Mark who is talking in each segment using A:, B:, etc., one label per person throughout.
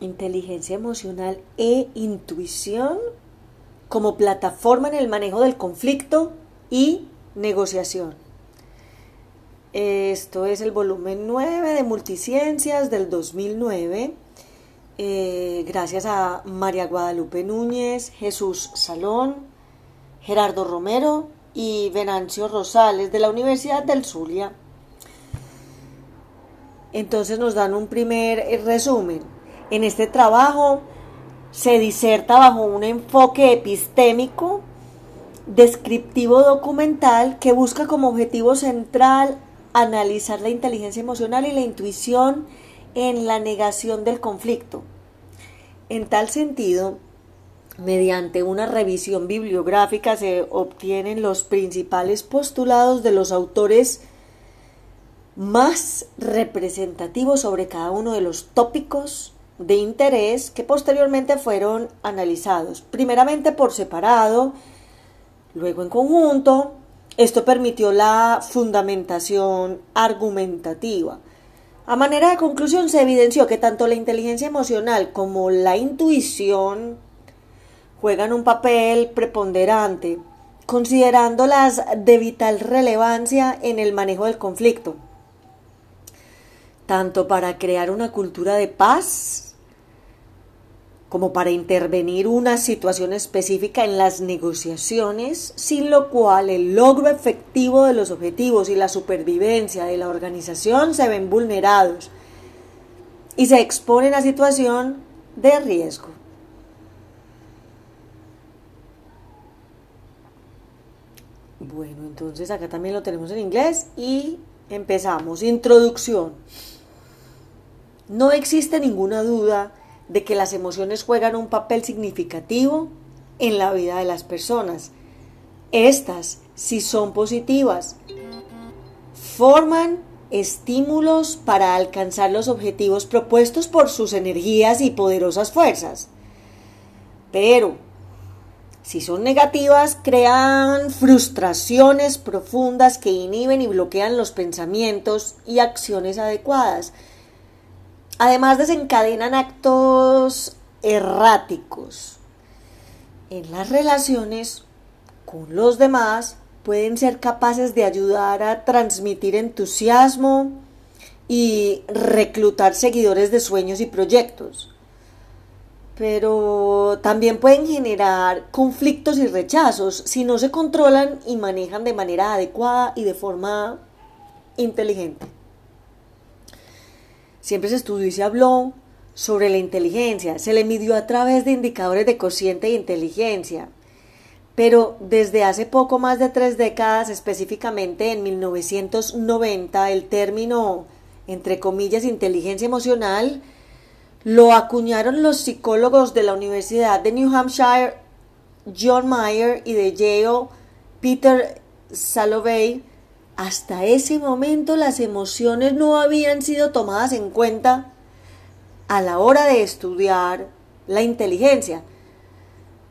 A: inteligencia emocional e intuición como plataforma en el manejo del conflicto y negociación. Esto es el volumen 9 de Multiciencias del 2009. Eh, gracias a María Guadalupe Núñez, Jesús Salón, Gerardo Romero y Venancio Rosales de la Universidad del Zulia. Entonces nos dan un primer resumen. En este trabajo se diserta bajo un enfoque epistémico, descriptivo documental que busca como objetivo central analizar la inteligencia emocional y la intuición en la negación del conflicto. En tal sentido, mediante una revisión bibliográfica se obtienen los principales postulados de los autores más representativos sobre cada uno de los tópicos de interés que posteriormente fueron analizados, primeramente por separado, luego en conjunto. Esto permitió la fundamentación argumentativa. A manera de conclusión se evidenció que tanto la inteligencia emocional como la intuición juegan un papel preponderante, considerándolas de vital relevancia en el manejo del conflicto, tanto para crear una cultura de paz como para intervenir una situación específica en las negociaciones, sin lo cual el logro efectivo de los objetivos y la supervivencia de la organización se ven vulnerados y se exponen a situación de riesgo. Bueno, entonces acá también lo tenemos en inglés y empezamos. Introducción. No existe ninguna duda de que las emociones juegan un papel significativo en la vida de las personas. Estas, si son positivas, forman estímulos para alcanzar los objetivos propuestos por sus energías y poderosas fuerzas. Pero, si son negativas, crean frustraciones profundas que inhiben y bloquean los pensamientos y acciones adecuadas Además desencadenan actos erráticos. En las relaciones con los demás pueden ser capaces de ayudar a transmitir entusiasmo y reclutar seguidores de sueños y proyectos. Pero también pueden generar conflictos y rechazos si no se controlan y manejan de manera adecuada y de forma inteligente. Siempre se estudió y se habló sobre la inteligencia, se le midió a través de indicadores de cociente de inteligencia. Pero desde hace poco más de tres décadas, específicamente en 1990, el término, entre comillas, inteligencia emocional, lo acuñaron los psicólogos de la Universidad de New Hampshire, John Mayer, y de Yale, Peter Salovey, hasta ese momento las emociones no habían sido tomadas en cuenta a la hora de estudiar la inteligencia.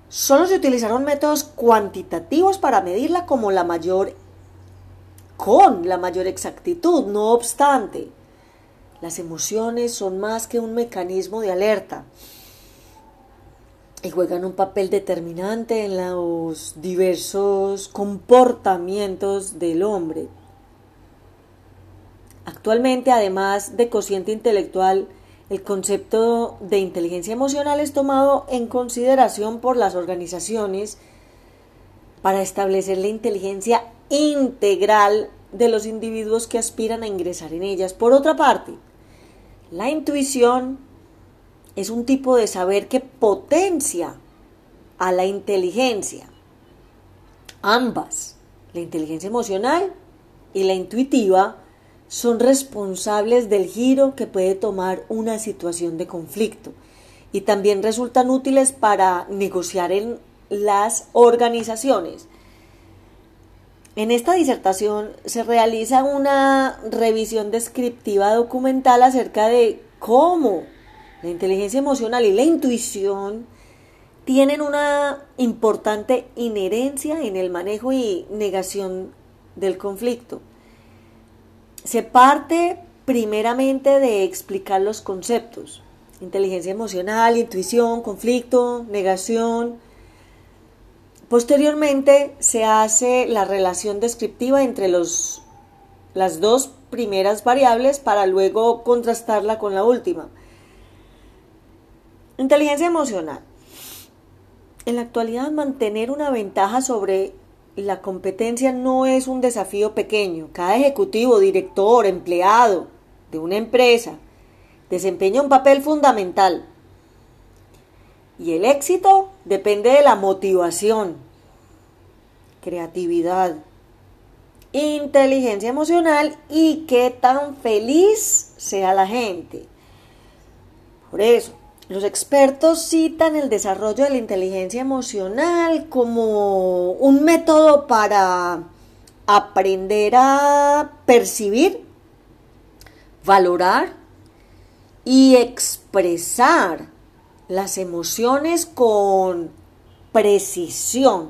A: Solo se utilizaron métodos cuantitativos para medirla como la mayor con la mayor exactitud. No obstante, las emociones son más que un mecanismo de alerta y juegan un papel determinante en los diversos comportamientos del hombre. Actualmente, además de cociente intelectual, el concepto de inteligencia emocional es tomado en consideración por las organizaciones para establecer la inteligencia integral de los individuos que aspiran a ingresar en ellas. Por otra parte, la intuición es un tipo de saber que potencia a la inteligencia. Ambas, la inteligencia emocional y la intuitiva, son responsables del giro que puede tomar una situación de conflicto y también resultan útiles para negociar en las organizaciones. En esta disertación se realiza una revisión descriptiva documental acerca de cómo la inteligencia emocional y la intuición tienen una importante inherencia en el manejo y negación del conflicto. Se parte primeramente de explicar los conceptos. inteligencia emocional, intuición, conflicto, negación. Posteriormente se hace la relación descriptiva entre los, las dos primeras variables para luego contrastarla con la última. Inteligencia emocional. En la actualidad mantener una ventaja sobre la competencia no es un desafío pequeño. Cada ejecutivo, director, empleado de una empresa desempeña un papel fundamental. Y el éxito depende de la motivación, creatividad, inteligencia emocional y qué tan feliz sea la gente. Por eso, los expertos citan el desarrollo de la inteligencia emocional como un método para aprender a percibir, valorar y expresar las emociones con precisión,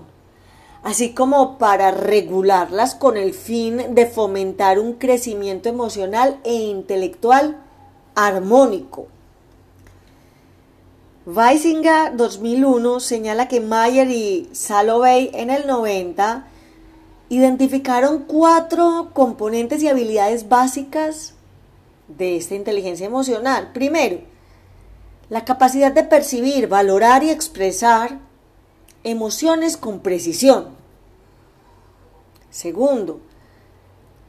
A: así como para regularlas con el fin de fomentar un crecimiento emocional e intelectual armónico. Weisinger 2001 señala que Mayer y Salovey en el 90 identificaron cuatro componentes y habilidades básicas de esta inteligencia emocional. Primero, la capacidad de percibir, valorar y expresar emociones con precisión. Segundo,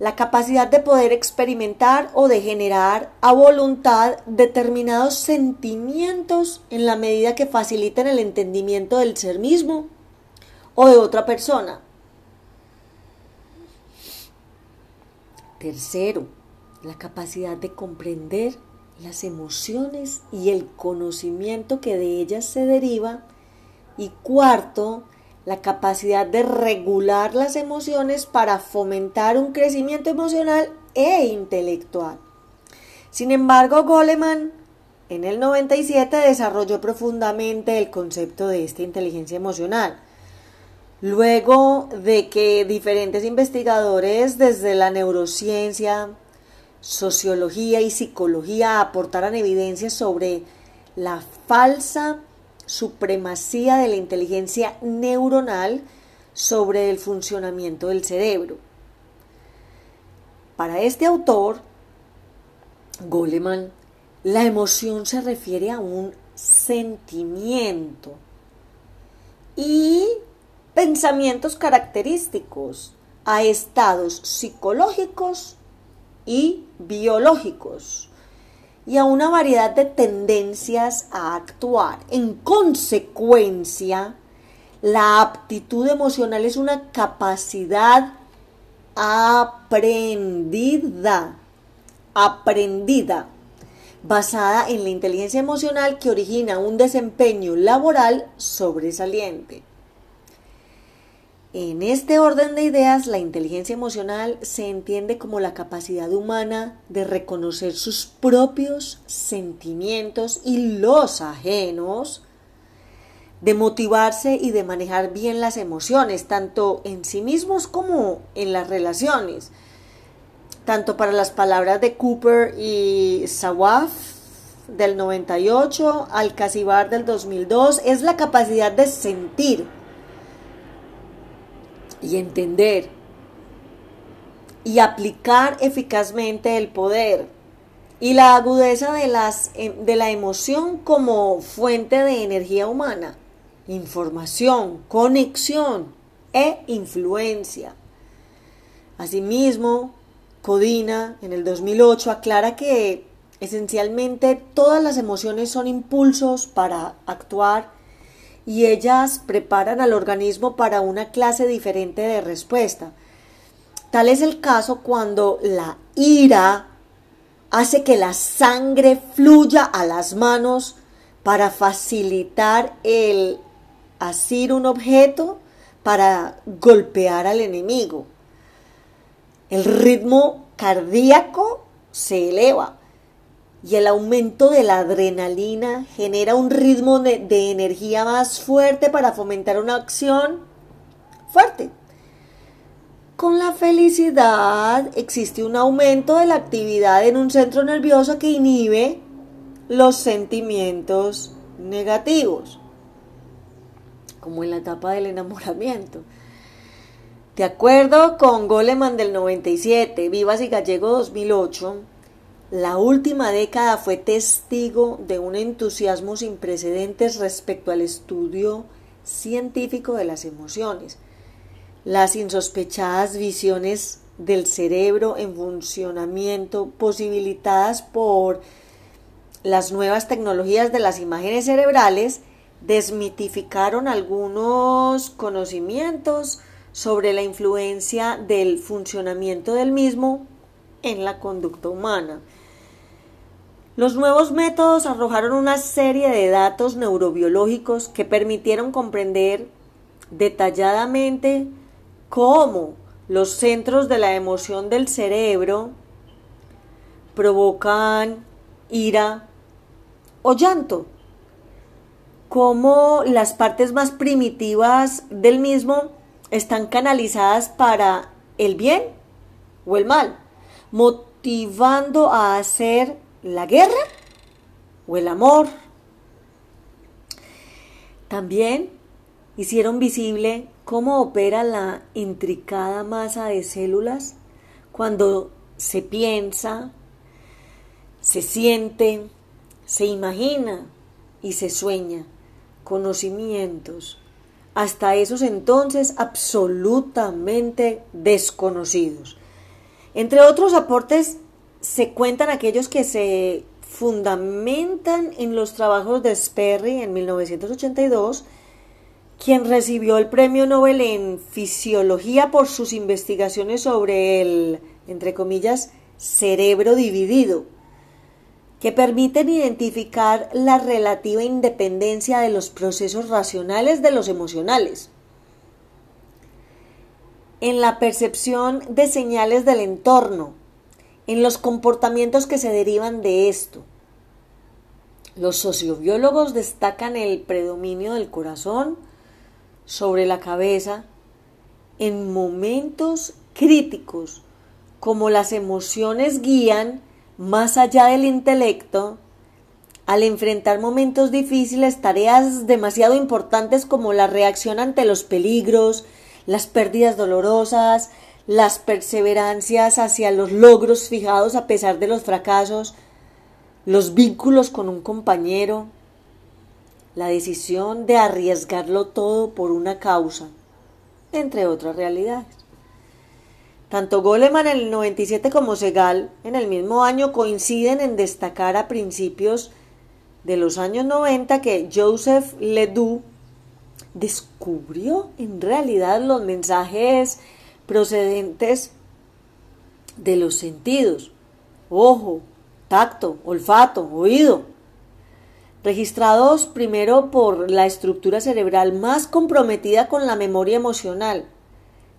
A: la capacidad de poder experimentar o de generar a voluntad determinados sentimientos en la medida que faciliten el entendimiento del ser mismo o de otra persona. Tercero, la capacidad de comprender las emociones y el conocimiento que de ellas se deriva. Y cuarto, la capacidad de regular las emociones para fomentar un crecimiento emocional e intelectual. Sin embargo, Goleman en el 97 desarrolló profundamente el concepto de esta inteligencia emocional. Luego de que diferentes investigadores desde la neurociencia, sociología y psicología aportaran evidencias sobre la falsa supremacía de la inteligencia neuronal sobre el funcionamiento del cerebro. Para este autor, Goleman, la emoción se refiere a un sentimiento y pensamientos característicos, a estados psicológicos y biológicos y a una variedad de tendencias a actuar. En consecuencia, la aptitud emocional es una capacidad aprendida, aprendida, basada en la inteligencia emocional que origina un desempeño laboral sobresaliente. En este orden de ideas, la inteligencia emocional se entiende como la capacidad humana de reconocer sus propios sentimientos y los ajenos, de motivarse y de manejar bien las emociones, tanto en sí mismos como en las relaciones. Tanto para las palabras de Cooper y Sawaf del 98 al Casibar del 2002, es la capacidad de sentir y entender y aplicar eficazmente el poder y la agudeza de, las, em, de la emoción como fuente de energía humana, información, conexión e influencia. Asimismo, Codina en el 2008 aclara que esencialmente todas las emociones son impulsos para actuar y ellas preparan al organismo para una clase diferente de respuesta. Tal es el caso cuando la ira hace que la sangre fluya a las manos para facilitar el asir un objeto para golpear al enemigo. El ritmo cardíaco se eleva y el aumento de la adrenalina genera un ritmo de, energía más fuerte para fomentar una acción fuerte. Con la felicidad existe un aumento de la actividad en un centro nervioso que inhibe los sentimientos negativos, como en la etapa del enamoramiento. De acuerdo con Goleman del 97, Vivas y Gallego 2008, la última década fue testigo de un entusiasmo sin precedentes respecto al estudio científico de las emociones. Las insospechadas visiones del cerebro en funcionamiento posibilitadas por las nuevas tecnologías de las imágenes cerebrales desmitificaron algunos conocimientos sobre la influencia del funcionamiento del mismo en la conducta humana. Los nuevos métodos arrojaron una serie de datos neurobiológicos que permitieron comprender detalladamente cómo los centros de la emoción del cerebro provocan ira o llanto, cómo las partes más primitivas del mismo están canalizadas para el bien o el mal, motivando a hacer la guerra o el amor. También hicieron visible cómo opera la intricada masa de células cuando se piensa, se siente, se imagina y se sueña conocimientos, hasta esos entonces absolutamente desconocidos. Entre otros aportes se cuentan aquellos que se fundamentan en los trabajos de Sperry en 1982, quien recibió el premio Nobel en fisiología por sus investigaciones sobre el, entre comillas, cerebro dividido, que permiten identificar la relativa independencia de los procesos racionales de los emocionales. En la percepción de señales del entorno, en los comportamientos que se derivan de esto. Los sociobiólogos destacan el predominio del corazón sobre la cabeza en momentos críticos, como las emociones guían más allá del intelecto, al enfrentar momentos difíciles, tareas demasiado importantes como la reacción ante los peligros, las pérdidas dolorosas, las perseverancias hacia los logros fijados a pesar de los fracasos, los vínculos con un compañero, la decisión de arriesgarlo todo por una causa, entre otras realidades. Tanto Goleman en el 97 como Segal en el mismo año coinciden en destacar a principios de los años 90 que Joseph Ledoux descubrió en realidad los mensajes procedentes de los sentidos, ojo, tacto, olfato, oído, registrados primero por la estructura cerebral más comprometida con la memoria emocional,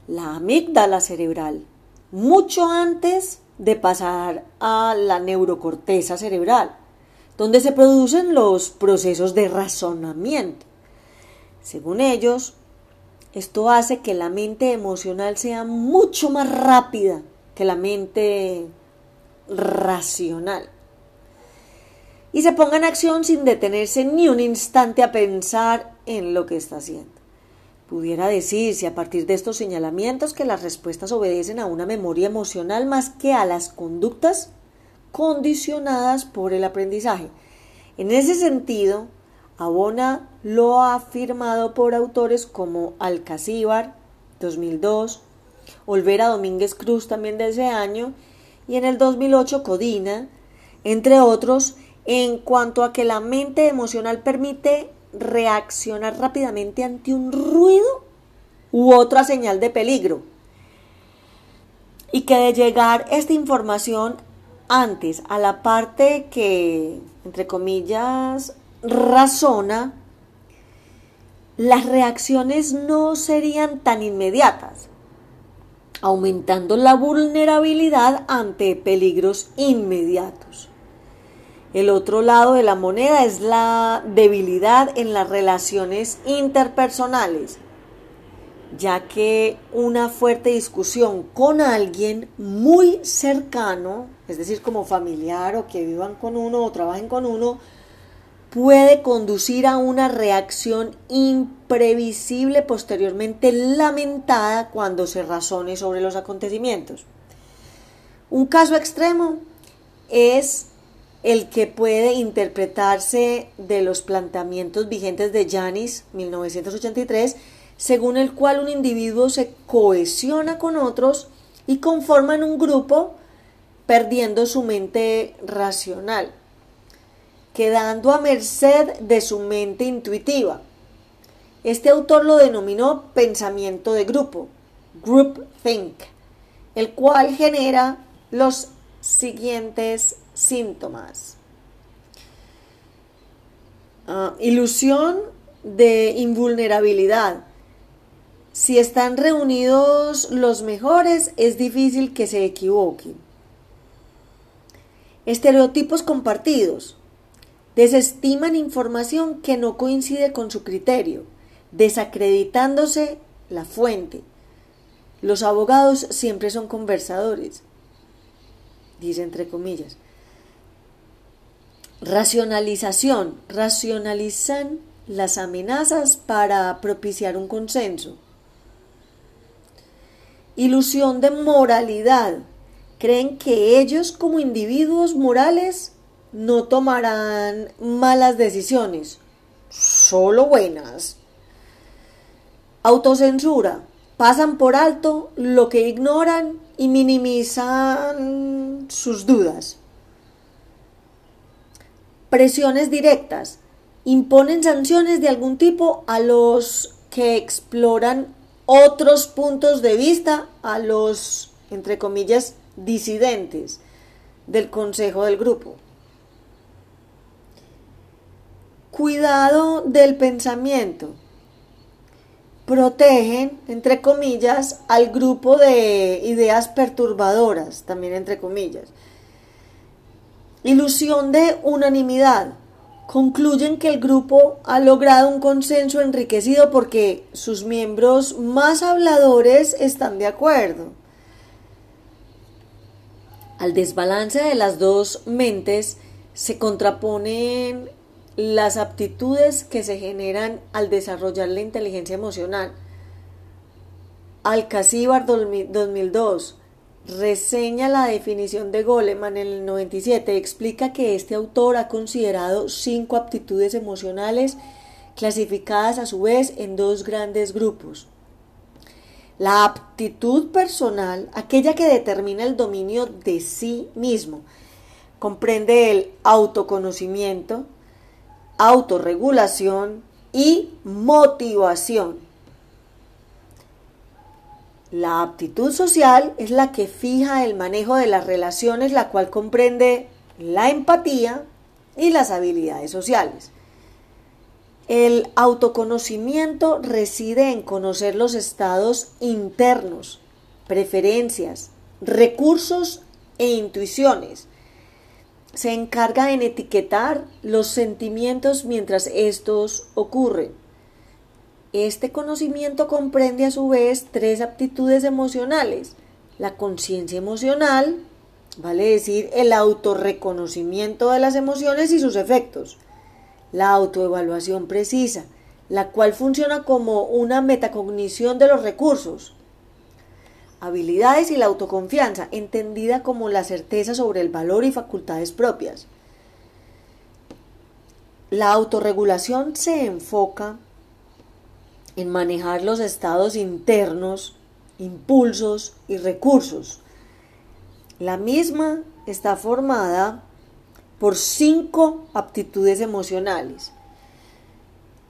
A: la amígdala cerebral, mucho antes de pasar a la neurocorteza cerebral, donde se producen los procesos de razonamiento. Según ellos, esto hace que la mente emocional sea mucho más rápida que la mente racional. Y se ponga en acción sin detenerse ni un instante a pensar en lo que está haciendo. Pudiera decirse a partir de estos señalamientos que las respuestas obedecen a una memoria emocional más que a las conductas condicionadas por el aprendizaje. En ese sentido, abona lo ha afirmado por autores como Alcacíbar, 2002, Olvera Domínguez Cruz también de ese año, y en el 2008 Codina, entre otros, en cuanto a que la mente emocional permite reaccionar rápidamente ante un ruido u otra señal de peligro. Y que de llegar esta información antes a la parte que, entre comillas, razona, las reacciones no serían tan inmediatas, aumentando la vulnerabilidad ante peligros inmediatos. El otro lado de la moneda es la debilidad en las relaciones interpersonales, ya que una fuerte discusión con alguien muy cercano, es decir, como familiar o que vivan con uno o trabajen con uno, puede conducir a una reacción imprevisible posteriormente lamentada cuando se razone sobre los acontecimientos. Un caso extremo es el que puede interpretarse de los planteamientos vigentes de Janis 1983, según el cual un individuo se cohesiona con otros y conforman un grupo perdiendo su mente racional quedando a merced de su mente intuitiva. Este autor lo denominó pensamiento de grupo, group think, el cual genera los siguientes síntomas. Ah, ilusión de invulnerabilidad. Si están reunidos los mejores, es difícil que se equivoquen. Estereotipos compartidos desestiman información que no coincide con su criterio, desacreditándose la fuente. Los abogados siempre son conversadores, dice entre comillas. Racionalización. Racionalizan las amenazas para propiciar un consenso. Ilusión de moralidad. Creen que ellos como individuos morales no tomarán malas decisiones, solo buenas. Autocensura. Pasan por alto lo que ignoran y minimizan sus dudas. Presiones directas. Imponen sanciones de algún tipo a los que exploran otros puntos de vista, a los, entre comillas, disidentes del consejo del grupo. Cuidado del pensamiento. Protegen, entre comillas, al grupo de ideas perturbadoras, también entre comillas. Ilusión de unanimidad. Concluyen que el grupo ha logrado un consenso enriquecido porque sus miembros más habladores están de acuerdo. Al desbalance de las dos mentes se contraponen las aptitudes que se generan al desarrollar la inteligencia emocional. Alcacíbar 2002 reseña la definición de Goleman en el 97. Explica que este autor ha considerado cinco aptitudes emocionales clasificadas a su vez en dos grandes grupos. La aptitud personal, aquella que determina el dominio de sí mismo, comprende el autoconocimiento, autorregulación y motivación. La aptitud social es la que fija el manejo de las relaciones, la cual comprende la empatía y las habilidades sociales. El autoconocimiento reside en conocer los estados internos, preferencias, recursos e intuiciones se encarga en etiquetar los sentimientos mientras estos ocurren. Este conocimiento comprende a su vez tres aptitudes emocionales. La conciencia emocional, vale decir, el autorreconocimiento de las emociones y sus efectos. La autoevaluación precisa, la cual funciona como una metacognición de los recursos habilidades y la autoconfianza, entendida como la certeza sobre el valor y facultades propias. La autorregulación se enfoca en manejar los estados internos, impulsos y recursos. La misma está formada por cinco aptitudes emocionales.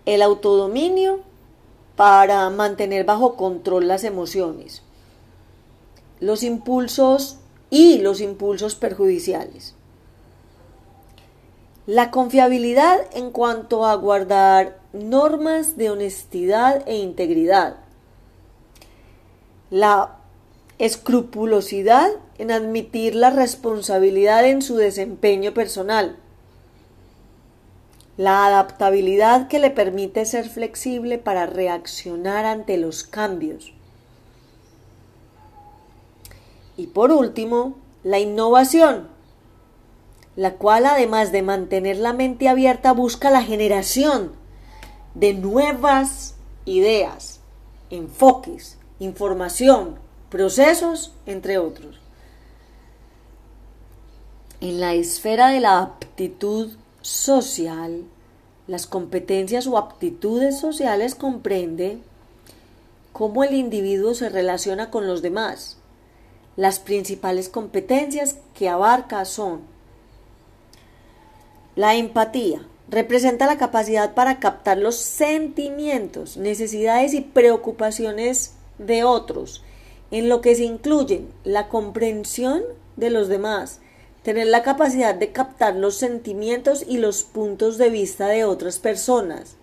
A: El autodominio para mantener bajo control las emociones los impulsos y los impulsos perjudiciales. La confiabilidad en cuanto a guardar normas de honestidad e integridad. La escrupulosidad en admitir la responsabilidad en su desempeño personal. La adaptabilidad que le permite ser flexible para reaccionar ante los cambios y por último, la innovación, la cual además de mantener la mente abierta busca la generación de nuevas ideas, enfoques, información, procesos, entre otros. En la esfera de la aptitud social, las competencias o aptitudes sociales comprende cómo el individuo se relaciona con los demás. Las principales competencias que abarca son la empatía. Representa la capacidad para captar los sentimientos, necesidades y preocupaciones de otros, en lo que se incluyen la comprensión de los demás, tener la capacidad de captar los sentimientos y los puntos de vista de otras personas.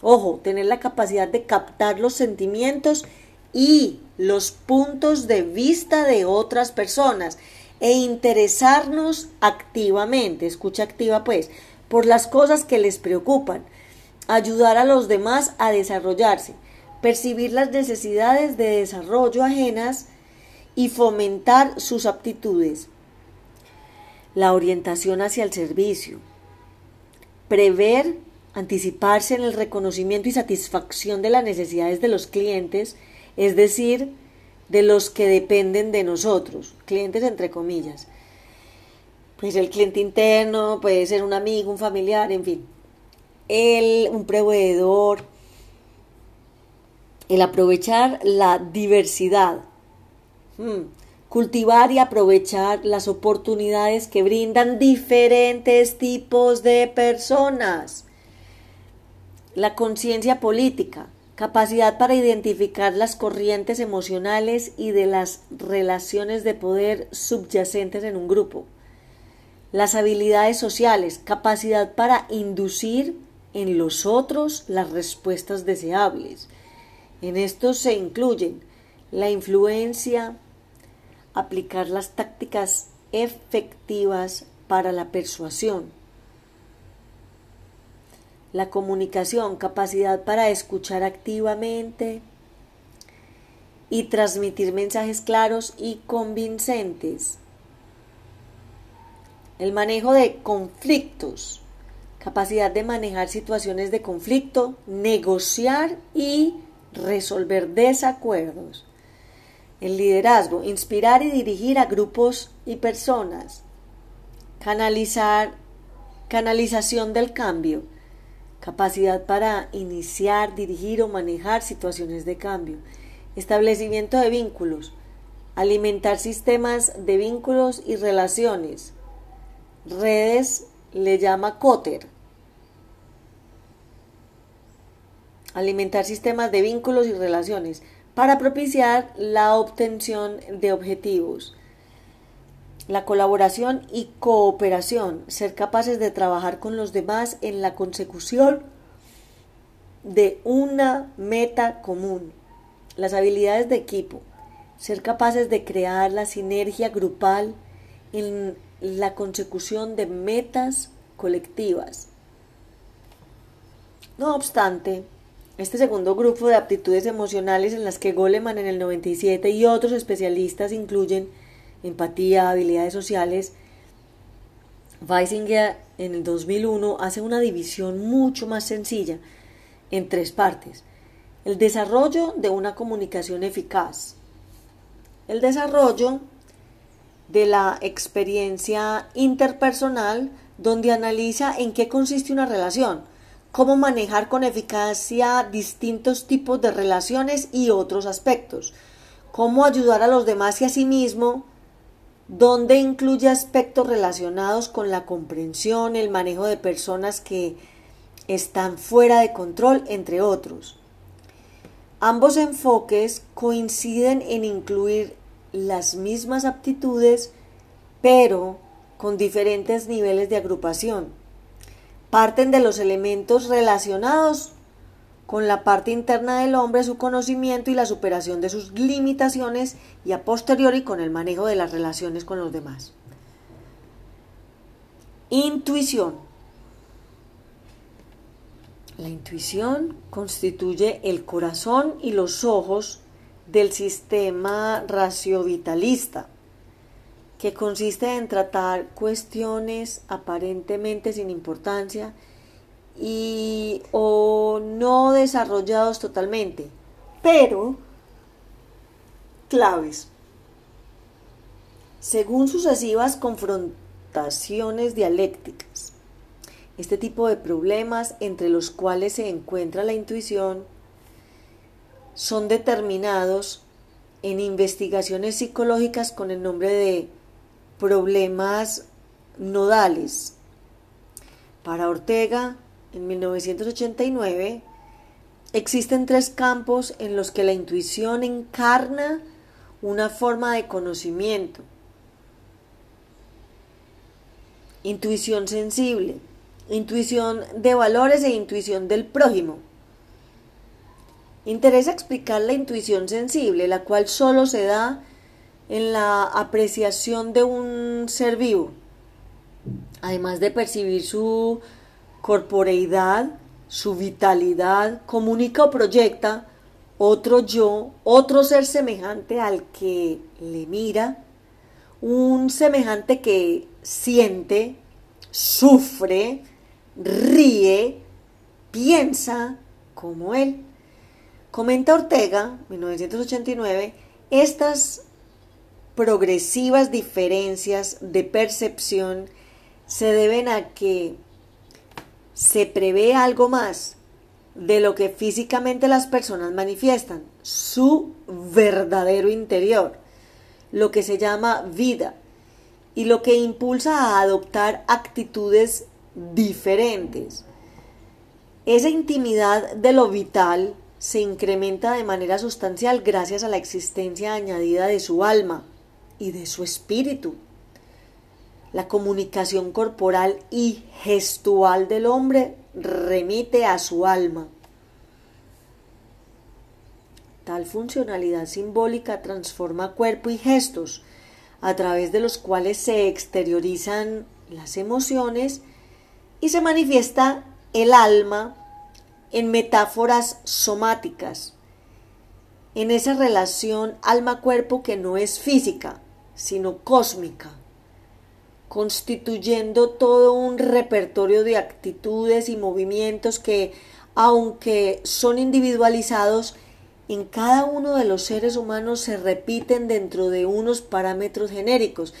A: Ojo, tener la capacidad de captar los sentimientos y los puntos de vista de otras personas e interesarnos activamente, escucha activa pues, por las cosas que les preocupan, ayudar a los demás a desarrollarse, percibir las necesidades de desarrollo ajenas y fomentar sus aptitudes. La orientación hacia el servicio, prever, anticiparse en el reconocimiento y satisfacción de las necesidades de los clientes, es decir, de los que dependen de nosotros, clientes entre comillas. Pues el cliente interno puede ser un amigo, un familiar, en fin. El, un proveedor. El aprovechar la diversidad. Hmm. Cultivar y aprovechar las oportunidades que brindan diferentes tipos de personas. La conciencia política capacidad para identificar las corrientes emocionales y de las relaciones de poder subyacentes en un grupo. Las habilidades sociales, capacidad para inducir en los otros las respuestas deseables. En esto se incluyen la influencia, aplicar las tácticas efectivas para la persuasión, la comunicación, capacidad para escuchar activamente y transmitir mensajes claros y convincentes. El manejo de conflictos, capacidad de manejar situaciones de conflicto, negociar y resolver desacuerdos. El liderazgo, inspirar y dirigir a grupos y personas. Canalizar, canalización del cambio, capacidad para iniciar, dirigir o manejar situaciones de cambio, establecimiento de vínculos, alimentar sistemas de vínculos y relaciones. Redes le llama Cotter. Alimentar sistemas de vínculos y relaciones para propiciar la obtención de objetivos la colaboración y cooperación, ser capaces de trabajar con los demás en la consecución de una meta común, las habilidades de equipo, ser capaces de crear la sinergia grupal en la consecución de metas colectivas. No obstante, este segundo grupo de aptitudes emocionales en las que Goleman en el 97 y otros especialistas incluyen empatía, habilidades sociales, Weisinger en el 2001 hace una división mucho más sencilla en tres partes. El desarrollo de una comunicación eficaz. El desarrollo de la experiencia interpersonal donde analiza en qué consiste una relación, cómo manejar con eficacia distintos tipos de relaciones y otros aspectos, cómo ayudar a los demás y a sí mismo donde incluye aspectos relacionados con la comprensión, el manejo de personas que están fuera de control, entre otros. Ambos enfoques coinciden en incluir las mismas aptitudes, pero con diferentes niveles de agrupación. Parten de los elementos relacionados con la parte interna del hombre, su conocimiento y la superación de sus limitaciones y a posteriori con el manejo de las relaciones con los demás. Intuición. La intuición constituye el corazón y los ojos del sistema raciovitalista. que consiste en tratar cuestiones aparentemente sin importancia y o no desarrollados totalmente, pero claves. Según sucesivas confrontaciones dialécticas, este tipo de problemas entre los cuales se encuentra la intuición son determinados en investigaciones psicológicas con el nombre de problemas nodales. Para Ortega, en 1989, existen tres campos en los que la intuición encarna una forma de conocimiento. Intuición sensible, intuición de valores e intuición del prójimo. Interesa explicar la intuición sensible, la cual solo se da en la apreciación de un ser vivo, además de percibir su corporeidad, su vitalidad, comunica o proyecta otro yo, otro ser semejante al que le mira, un semejante que siente, sufre, ríe, piensa como él. Comenta Ortega, 1989, estas progresivas diferencias de percepción se deben a que se prevé algo más de lo que físicamente las personas manifiestan, su verdadero interior, lo que se llama vida, y lo que impulsa a adoptar actitudes diferentes. Esa intimidad de lo vital se incrementa de manera sustancial gracias a la existencia añadida de su alma y de su espíritu. La comunicación corporal y gestual del hombre remite a su alma. Tal funcionalidad simbólica transforma cuerpo y gestos, a través de los cuales se exteriorizan las emociones y se manifiesta el alma en metáforas somáticas, en esa relación alma-cuerpo que no es física, sino cósmica constituyendo todo un repertorio de actitudes y movimientos que, aunque son individualizados, en cada uno de los seres humanos se repiten dentro de unos parámetros genéricos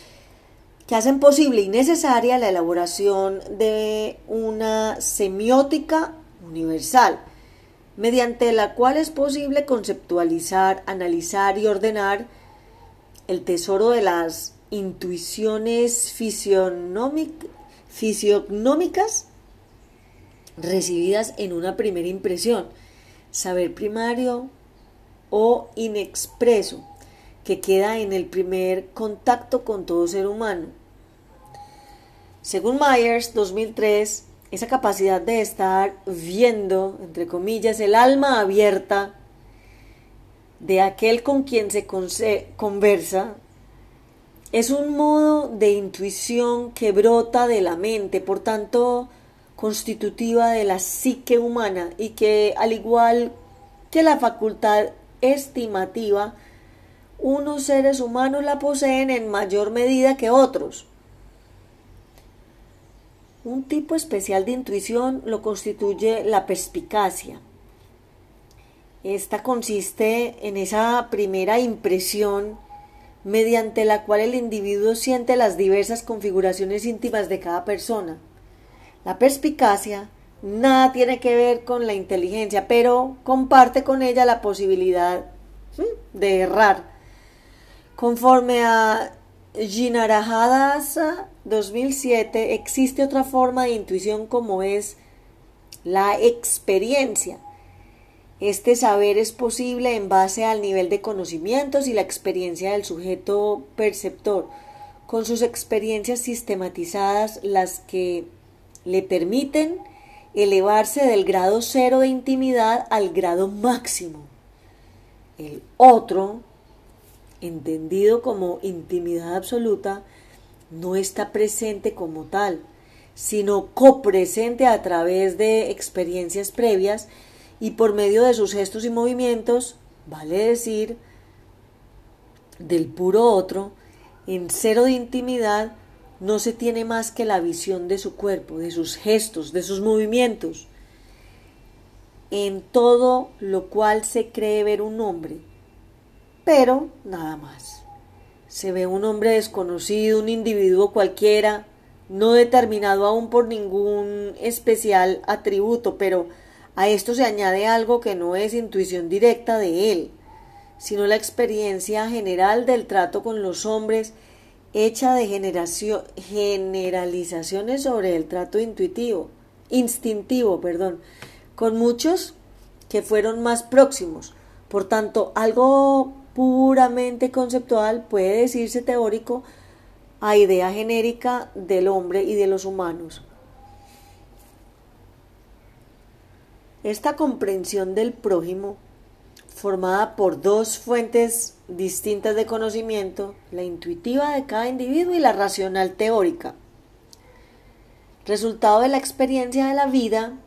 A: que hacen posible y necesaria la elaboración de una semiótica universal, mediante la cual es posible conceptualizar, analizar y ordenar el tesoro de las intuiciones fisionómicas recibidas en una primera impresión, saber primario o inexpreso que queda en el primer contacto con todo ser humano. Según Myers, 2003, esa capacidad de estar viendo, entre comillas, el alma abierta de aquel con quien se conversa es un modo de intuición que brota de la mente, por tanto constitutiva de la psique humana y que al igual que la facultad estimativa, unos seres humanos la poseen en mayor medida que otros. Un tipo especial de intuición lo constituye la perspicacia. Esta consiste en esa primera impresión mediante la cual el individuo siente las diversas configuraciones íntimas de cada persona. La perspicacia nada tiene que ver con la inteligencia, pero comparte con ella la posibilidad de errar. Conforme a Ginarajadasa 2007, existe otra forma de intuición como es la experiencia este saber es posible en base al nivel de conocimientos y la experiencia del sujeto perceptor, con sus experiencias sistematizadas, las que le permiten elevarse del grado cero de intimidad al grado máximo. El otro, entendido como intimidad absoluta, no está presente como tal, sino copresente a través de experiencias previas y por medio de sus gestos y movimientos, vale decir, del puro otro, En cero de intimidad no se tiene más que la visión de su cuerpo, de sus gestos, de sus movimientos, en todo lo cual se cree ver un hombre, pero nada más. Se ve un hombre desconocido, un individuo cualquiera, no determinado aún por ningún especial atributo, pero a esto se añade algo que no es intuición directa de él, sino la experiencia general del trato con los hombres hecha de generalizaciones sobre el trato intuitivo, instintivo, perdón, con muchos que fueron más próximos. Por tanto, algo puramente conceptual puede decirse teórico a idea genérica del hombre y de los humanos. Esta comprensión del prójimo, formada por dos fuentes distintas de conocimiento, la intuitiva de cada individuo y la racional teórica, resultado de la experiencia de la vida,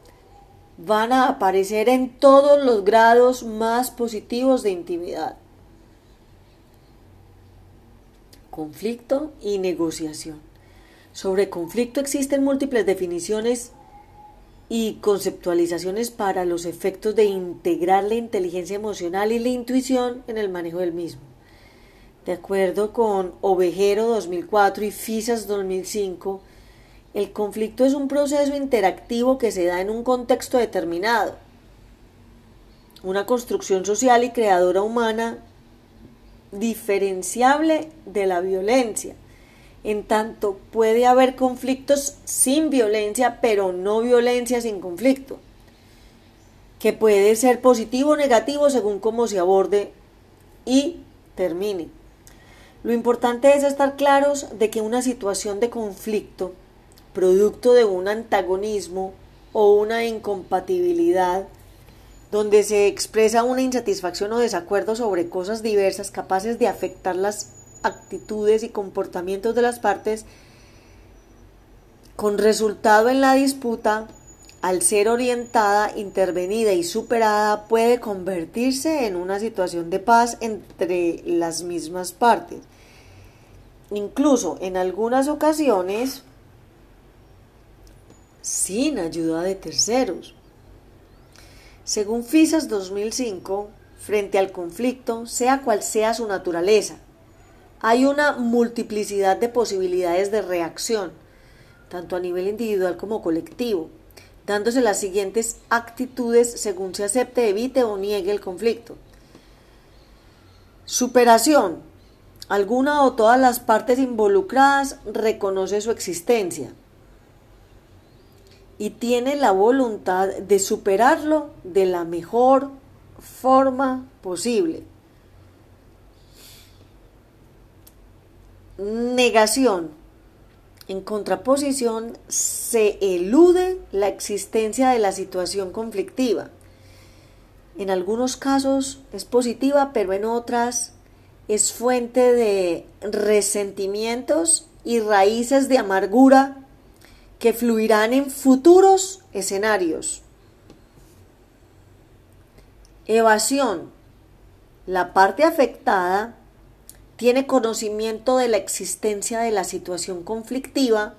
A: van a aparecer en todos los grados más positivos de intimidad. Conflicto y negociación. Sobre conflicto existen múltiples definiciones y conceptualizaciones para los efectos de integrar la inteligencia emocional y la intuición en el manejo del mismo. De acuerdo con Ovejero 2004 y FISAS 2005, el conflicto es un proceso interactivo que se da en un contexto determinado, una construcción social y creadora humana diferenciable de la violencia en tanto puede haber conflictos sin violencia, pero no violencia sin conflicto, que puede ser positivo o negativo según cómo se aborde y termine. Lo importante es estar claros de que una situación de conflicto, producto de un antagonismo o una incompatibilidad, donde se expresa una insatisfacción o desacuerdo sobre cosas diversas capaces de afectar las actitudes y comportamientos de las partes, con resultado en la disputa, al ser orientada, intervenida y superada, puede convertirse en una situación de paz entre las mismas partes. Incluso en algunas ocasiones, sin ayuda de terceros. Según FISAS 2005, frente al conflicto, sea cual sea su naturaleza, hay una multiplicidad de posibilidades de reacción, tanto a nivel individual como colectivo, dándose las siguientes actitudes según se acepte, evite o niegue el conflicto. Superación. Alguna o todas las partes involucradas reconoce su existencia y tiene la voluntad de superarlo de la mejor forma posible. Negación. En contraposición, se elude la existencia de la situación conflictiva. En algunos casos es positiva, pero en otras es fuente de resentimientos y raíces de amargura que fluirán en futuros escenarios. Evasión. La parte afectada tiene conocimiento de la existencia de la situación conflictiva,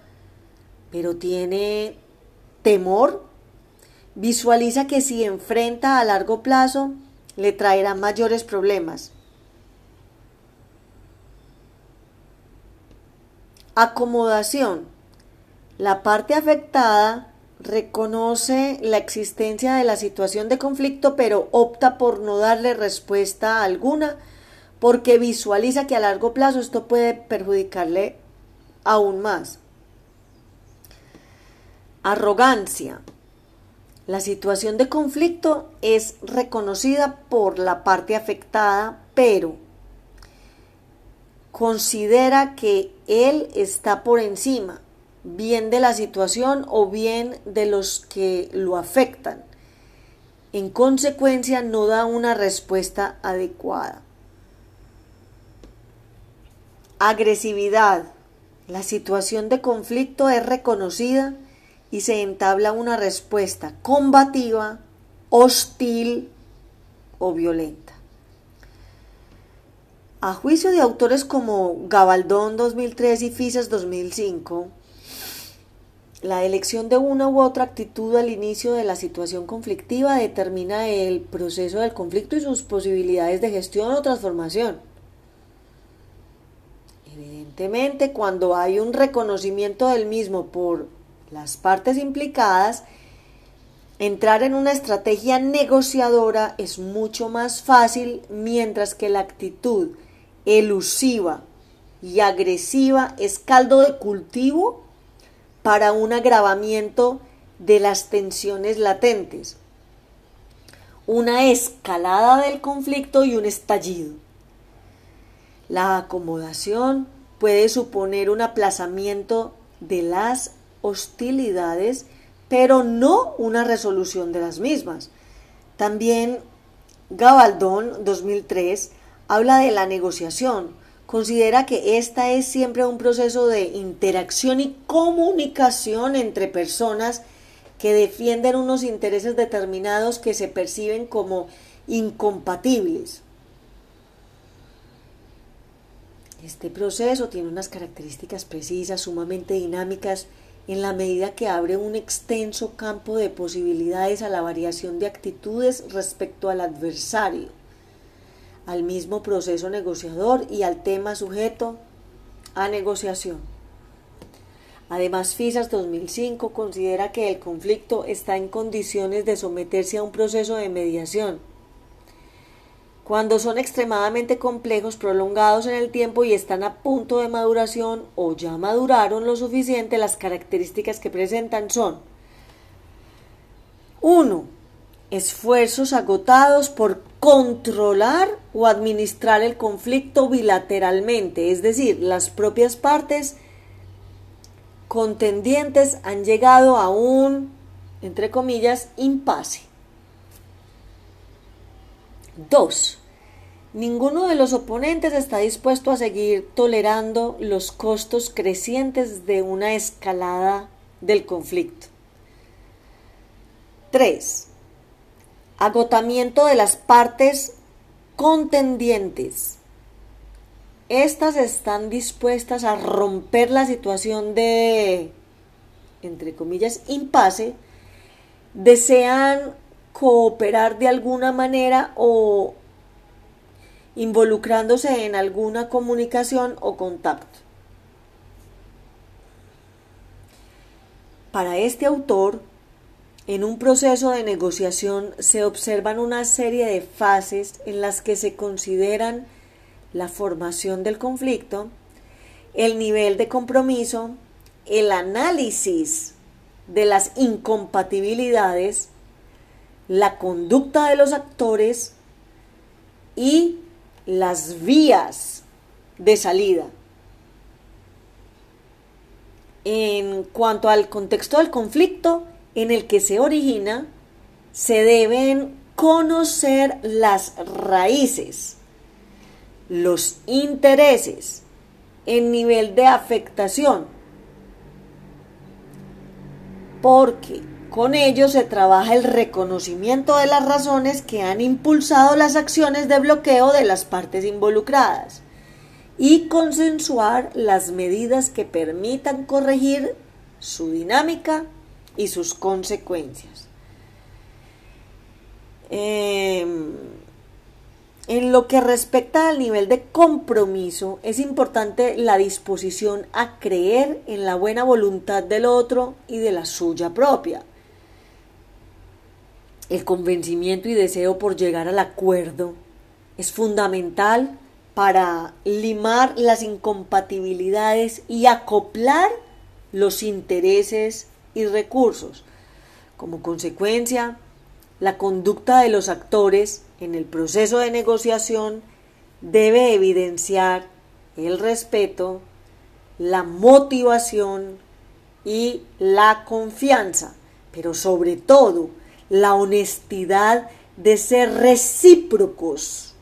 A: pero tiene temor, visualiza que si enfrenta a largo plazo le traerá mayores problemas. Acomodación. La parte afectada reconoce la existencia de la situación de conflicto, pero opta por no darle respuesta alguna porque visualiza que a largo plazo esto puede perjudicarle aún más. Arrogancia. La situación de conflicto es reconocida por la parte afectada, pero considera que él está por encima, bien de la situación o bien de los que lo afectan. En consecuencia, no da una respuesta adecuada. Agresividad. La situación de conflicto es reconocida y se entabla una respuesta combativa, hostil o violenta. A juicio de autores como Gabaldón 2003 y Fisas 2005, la elección de una u otra actitud al inicio de la situación conflictiva determina el proceso del conflicto y sus posibilidades de gestión o transformación. Cuando hay un reconocimiento del mismo por las partes implicadas, entrar en una estrategia negociadora es mucho más fácil, mientras que la actitud elusiva y agresiva es caldo de cultivo para un agravamiento de las tensiones latentes, una escalada del conflicto y un estallido. La acomodación puede suponer un aplazamiento de las hostilidades, pero no una resolución de las mismas. También Gabaldón 2003 habla de la negociación, considera que esta es siempre un proceso de interacción y comunicación entre personas que defienden unos intereses determinados que se perciben como incompatibles. Este proceso tiene unas características precisas, sumamente dinámicas, en la medida que abre un extenso campo de posibilidades a la variación de actitudes respecto al adversario al mismo proceso negociador y al tema sujeto a negociación. Además, FISAS 2005 considera que el conflicto está en condiciones de someterse a un proceso de mediación. Cuando son extremadamente complejos, prolongados en el tiempo y están a punto de maduración o ya maduraron lo suficiente, las características que presentan son 1 esfuerzos agotados por controlar o administrar el conflicto bilateralmente, es decir, las propias partes contendientes han llegado a un, entre comillas, impasse. 2. Ninguno de los oponentes está dispuesto a seguir tolerando los costos crecientes de una escalada del conflicto. 3 agotamiento de las partes contendientes. Estas están dispuestas a romper la situación de, entre comillas, impasse, desean cooperar de alguna manera o involucrándose en alguna comunicación o contacto. Para este autor, en un proceso de negociación se observan una serie de fases en las que se consideran la formación del conflicto, el nivel de compromiso, el análisis de las incompatibilidades, la conducta de los actores y las vías de salida. En cuanto al contexto del conflicto, en el que se origina, se deben conocer las raíces, los intereses, el nivel de afectación, porque con ello se trabaja el reconocimiento de las razones que han impulsado las acciones de bloqueo de las partes involucradas y consensuar las medidas que permitan corregir su dinámica y sus consecuencias. Em, en lo que respecta al nivel de compromiso, es importante la disposición a creer en la buena voluntad del otro y de la suya propia. El convencimiento y deseo por llegar al acuerdo es fundamental para limar las incompatibilidades y acoplar los intereses y recursos. Como consecuencia, la conducta de los actores en el proceso de negociación debe evidenciar el respeto, la motivación y la confianza, pero sobre todo la honestidad de ser recíprocos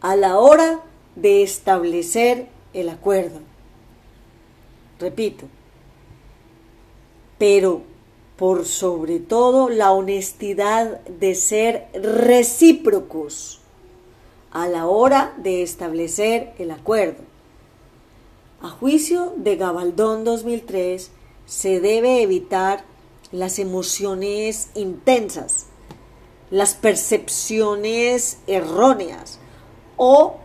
A: a la hora de establecer el acuerdo. Repito, pero por sobre todo la honestidad de ser recíprocos a la hora de establecer el acuerdo. A juicio de Gabaldón 2003, se debe evitar las emociones intensas, las percepciones erróneas o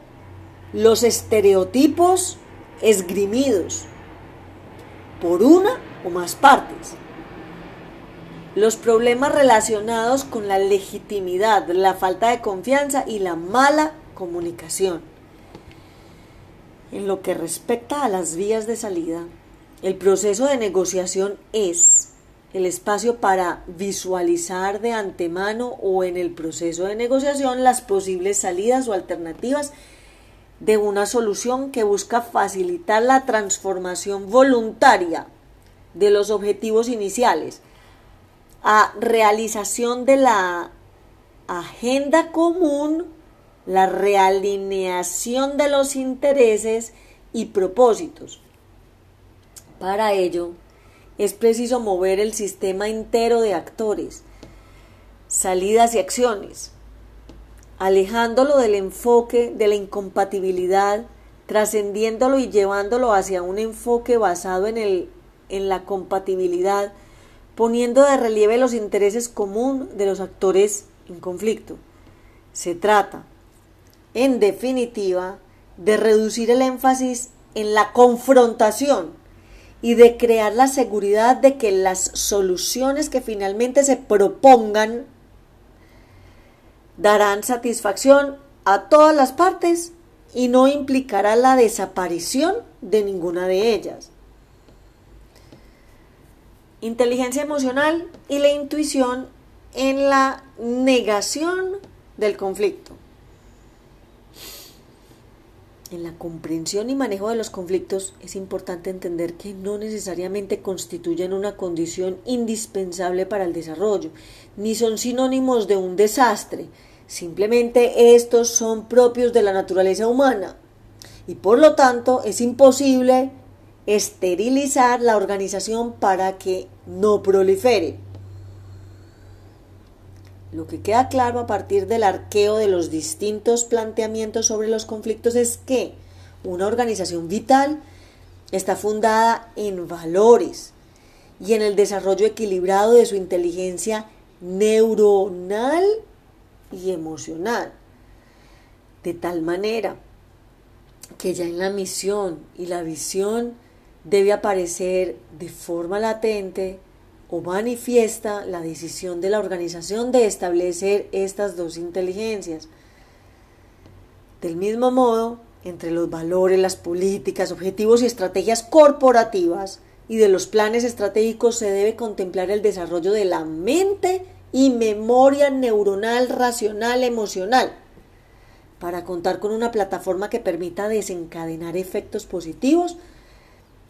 A: los estereotipos esgrimidos por una o más partes. Los problemas relacionados con la legitimidad, la falta de confianza y la mala comunicación. En lo que respecta a las vías de salida, el proceso de negociación es el espacio para visualizar de antemano o en el proceso de negociación las posibles salidas o alternativas de una solución que busca facilitar la transformación voluntaria de los objetivos iniciales a realización de la agenda común, la realineación de los intereses y propósitos. Para ello, es preciso mover el sistema entero de actores, salidas y acciones, alejándolo del enfoque de la incompatibilidad, trascendiéndolo y llevándolo hacia un enfoque basado en, el, en la compatibilidad, poniendo de relieve los intereses comunes de los actores en conflicto. Se trata, en definitiva, de reducir el énfasis en la confrontación y de crear la seguridad de que las soluciones que finalmente se propongan darán satisfacción a todas las partes y no implicará la desaparición de ninguna de ellas. Inteligencia emocional y la intuición en la negación del conflicto. En la comprensión y manejo de los conflictos es importante entender que no necesariamente constituyen una condición indispensable para el desarrollo, ni son sinónimos de un desastre. Simplemente estos son propios de la naturaleza humana y por lo tanto es imposible esterilizar la organización para que no prolifere. Lo que queda claro a partir del arqueo de los distintos planteamientos sobre los conflictos es que una organización vital está fundada en valores y en el desarrollo equilibrado de su inteligencia neuronal y emocional. De tal manera que ya en la misión y la visión debe aparecer de forma latente o manifiesta la decisión de la organización de establecer estas dos inteligencias. Del mismo modo, entre los valores, las políticas, objetivos y estrategias corporativas y de los planes estratégicos se debe contemplar el desarrollo de la mente y memoria neuronal, racional, emocional, para contar con una plataforma que permita desencadenar efectos positivos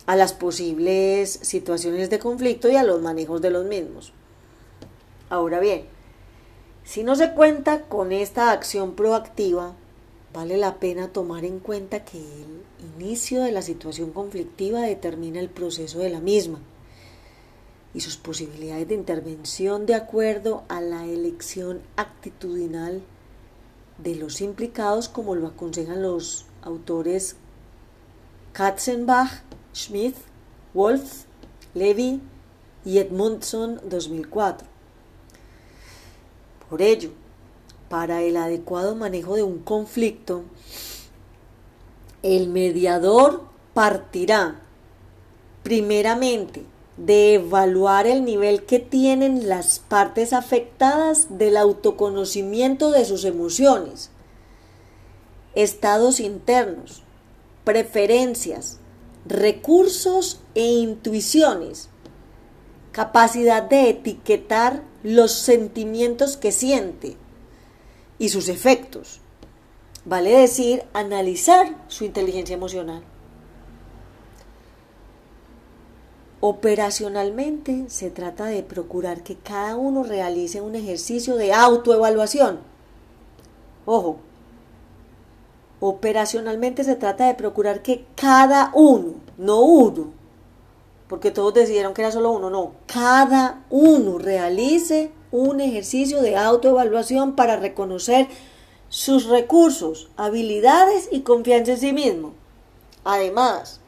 A: a las posibles situaciones de conflicto y a los manejos de los mismos. Ahora bien, si no se cuenta con esta acción proactiva, vale la pena tomar en cuenta que el inicio de la situación conflictiva determina el proceso de la misma y sus posibilidades de intervención de acuerdo a la elección actitudinal de los implicados como lo aconsejan los autores Katzenbach Schmidt, Wolf, Levy y Edmundson 2004. Por ello, para el adecuado manejo de un conflicto, el mediador partirá primeramente de evaluar el nivel que tienen las partes afectadas del autoconocimiento de sus emociones, estados internos, preferencias, recursos e intuiciones, capacidad de etiquetar los sentimientos que siente y sus efectos. Vale decir, analizar su inteligencia emocional. Operacionalmente se trata de procurar que cada uno realice un ejercicio de autoevaluación. Ojo, Operacionalmente se trata de procurar que cada uno, no uno, porque todos decidieron que era solo uno, no, cada uno realice un ejercicio de autoevaluación para reconocer sus recursos, habilidades y confianza en sí mismo. Además,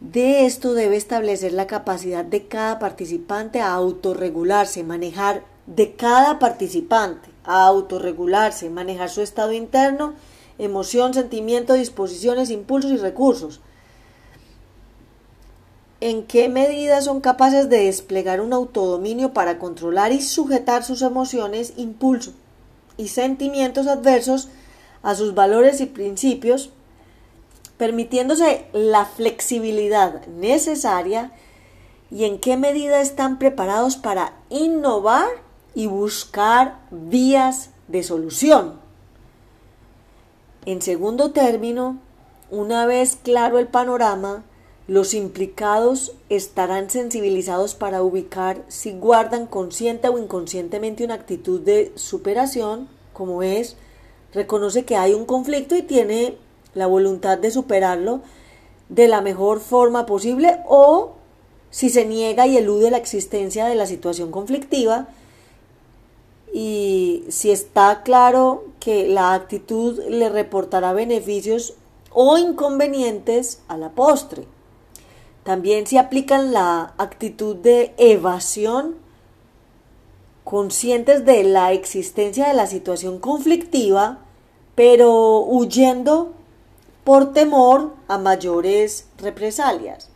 A: de esto debe establecer la capacidad de cada participante a autorregularse, manejar de cada participante a autorregularse, manejar su estado interno, emoción, sentimiento, disposiciones, impulsos y recursos. ¿En qué medida son capaces de desplegar un autodominio para controlar y sujetar sus emociones, impulsos y sentimientos adversos a sus valores y principios permitiéndose la flexibilidad necesaria y en qué medida están preparados para innovar y buscar vías de solución. En segundo término, una vez claro el panorama, los implicados estarán sensibilizados para ubicar si guardan consciente o inconscientemente una actitud de superación, como es, reconoce que hay un conflicto y tiene la voluntad de superarlo de la mejor forma posible o si se niega y elude la existencia de la situación conflictiva y si está claro que la actitud le reportará beneficios o inconvenientes a la postre. También si aplican la actitud de evasión, conscientes de la existencia de la situación conflictiva, pero huyendo por temor a mayores represalias.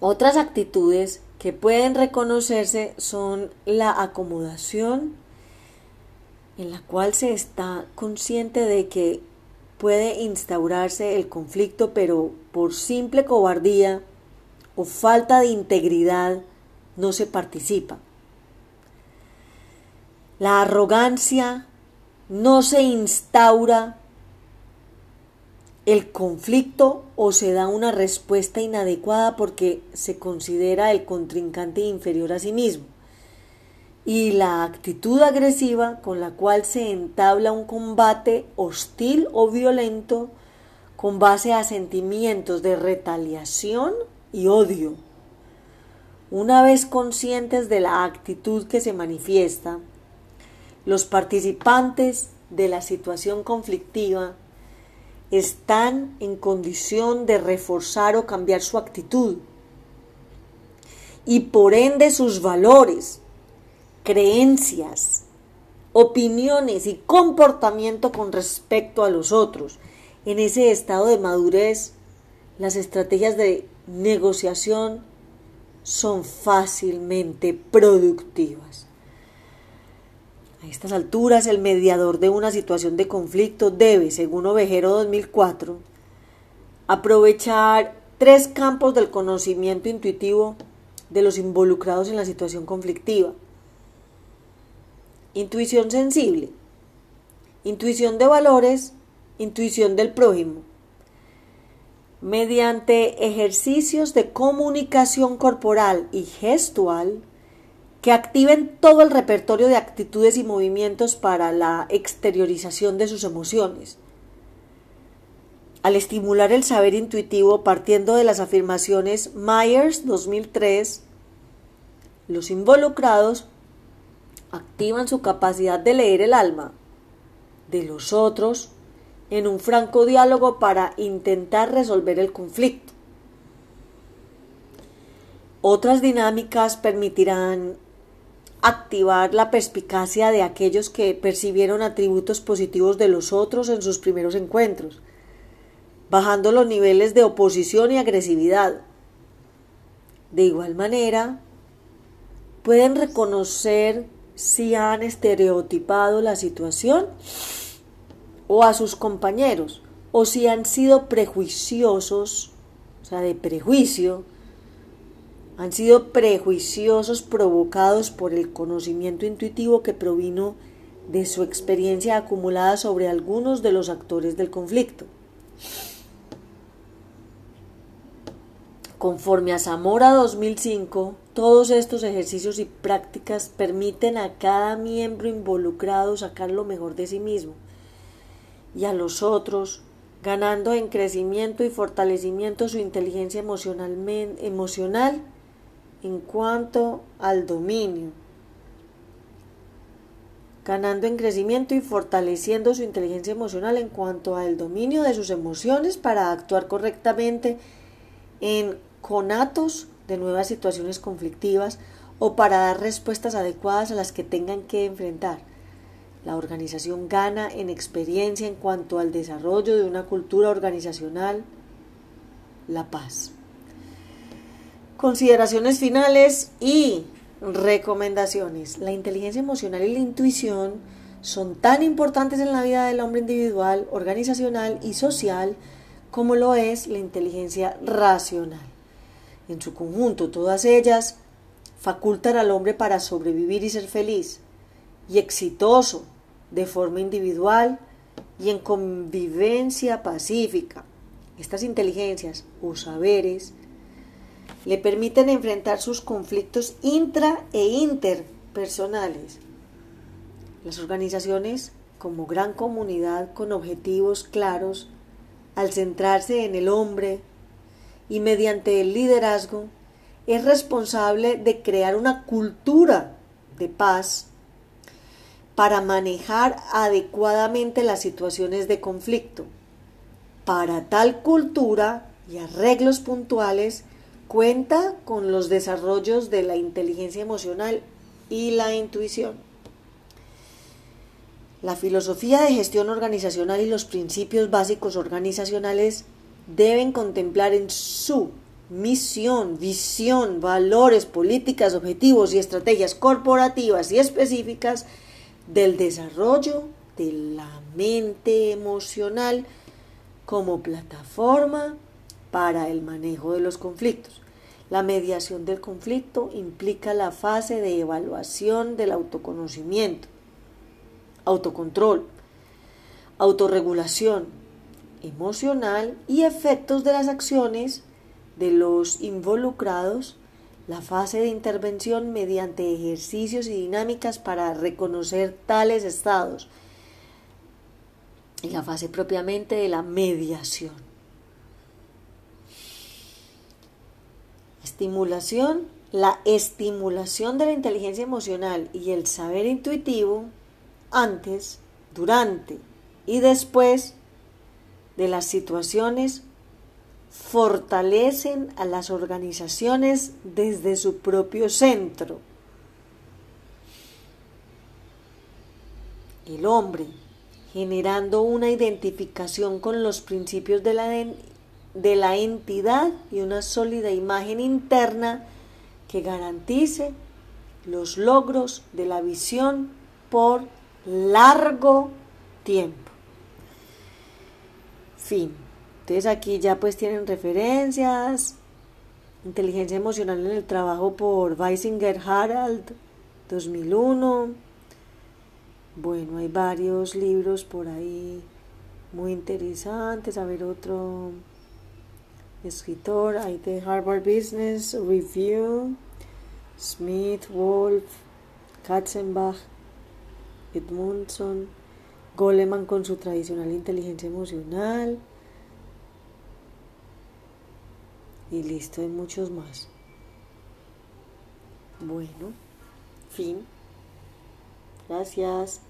A: Otras actitudes que pueden reconocerse son la acomodación, en la cual se está consciente de que puede instaurarse el conflicto, pero por simple cobardía o falta de integridad no se participa. La arrogancia no se instaura el conflicto o se da una respuesta inadecuada porque se considera el contrincante inferior a sí mismo. Y la actitud agresiva con la cual se entabla un combate hostil o violento con base a sentimientos de retaliación y odio. Una vez conscientes de la actitud que se manifiesta, los participantes de la situación conflictiva están en condición de reforzar o cambiar su actitud y por ende sus valores, creencias, opiniones y comportamiento con respecto a los otros. En ese estado de madurez, las estrategias de negociación son fácilmente productivas. A estas alturas, el mediador de una situación de conflicto debe, según Ovejero 2004, aprovechar tres campos del conocimiento intuitivo de los involucrados en la situación conflictiva. Intuición sensible, intuición de valores, intuición del prójimo. Mediante ejercicios de comunicación corporal y gestual, que activen todo el repertorio de actitudes y movimientos para la exteriorización de sus emociones. Al estimular el saber intuitivo partiendo de las afirmaciones Myers 2003, los involucrados activan su capacidad de leer el alma de los otros en un franco diálogo para intentar resolver el conflicto. Otras dinámicas permitirán activar la perspicacia de aquellos que percibieron atributos positivos de los otros en sus primeros encuentros, bajando los niveles de oposición y agresividad. De igual manera, pueden reconocer si han estereotipado la situación o a sus compañeros, o si han sido prejuiciosos, o sea, de prejuicio, han sido prejuiciosos provocados por el conocimiento intuitivo que provino de su experiencia acumulada sobre algunos de los actores del conflicto. Conforme a Zamora 2005, todos estos ejercicios y prácticas permiten a cada miembro involucrado sacar lo mejor de sí mismo y a los otros, ganando en crecimiento y fortalecimiento su inteligencia emocional en cuanto al dominio. ganando en crecimiento y fortaleciendo su inteligencia emocional en cuanto al dominio de sus emociones para actuar correctamente en conatos de nuevas situaciones conflictivas o para dar respuestas adecuadas a las que tengan que enfrentar. La organización gana en experiencia en cuanto al desarrollo de una cultura organizacional, la paz. Consideraciones finales y recomendaciones. La inteligencia emocional y la intuición son tan importantes en la vida del hombre individual, organizacional y social como lo es la inteligencia racional. En su conjunto, todas ellas facultan al hombre para sobrevivir y ser feliz y exitoso de forma individual y en convivencia pacífica. Estas inteligencias o saberes le permiten enfrentar sus conflictos intra e interpersonales. Las organizaciones, como gran comunidad con objetivos claros, al centrarse en el hombre y mediante el liderazgo, es responsable de crear una cultura de paz para manejar adecuadamente las situaciones de conflicto. Para tal cultura y arreglos puntuales, cuenta con los desarrollos de la inteligencia emocional y la intuición. La filosofía de gestión organizacional y los principios básicos organizacionales deben contemplar en su misión, visión, valores, políticas, objetivos y estrategias corporativas y específicas del desarrollo de la mente emocional como plataforma para el manejo de los conflictos. La mediación del conflicto implica la fase de evaluación del autoconocimiento, autocontrol, autorregulación emocional y efectos de las acciones de los involucrados, la fase de intervención mediante ejercicios y dinámicas para reconocer tales estados y la fase propiamente de la mediación. Estimulación, la estimulación de la inteligencia emocional y el saber intuitivo antes, durante y después de las situaciones fortalecen a las organizaciones desde su propio centro. El hombre, generando una identificación con los principios de la de la entidad y una sólida imagen interna que garantice los logros de la visión por largo tiempo. Fin. Entonces aquí ya pues tienen referencias. Inteligencia emocional en el trabajo por Weisinger Harald, 2001. Bueno, hay varios libros por ahí muy interesantes. A ver otro escritor, hay de Harvard Business Review, Smith, Wolf, Katzenbach, Edmundson, Goleman con su tradicional inteligencia emocional. Y listo, hay muchos más. Bueno, fin. Gracias.